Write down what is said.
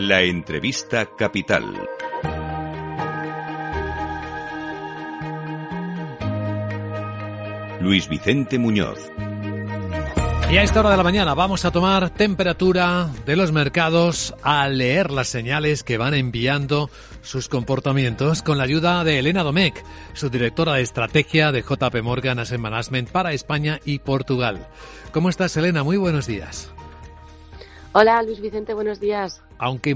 La entrevista capital. Luis Vicente Muñoz. Y a esta hora de la mañana vamos a tomar temperatura de los mercados al leer las señales que van enviando sus comportamientos con la ayuda de Elena Domecq, su directora de estrategia de JP Morgan Asset Management para España y Portugal. ¿Cómo estás, Elena? Muy buenos días. Hola, Luis Vicente, buenos días. Aunque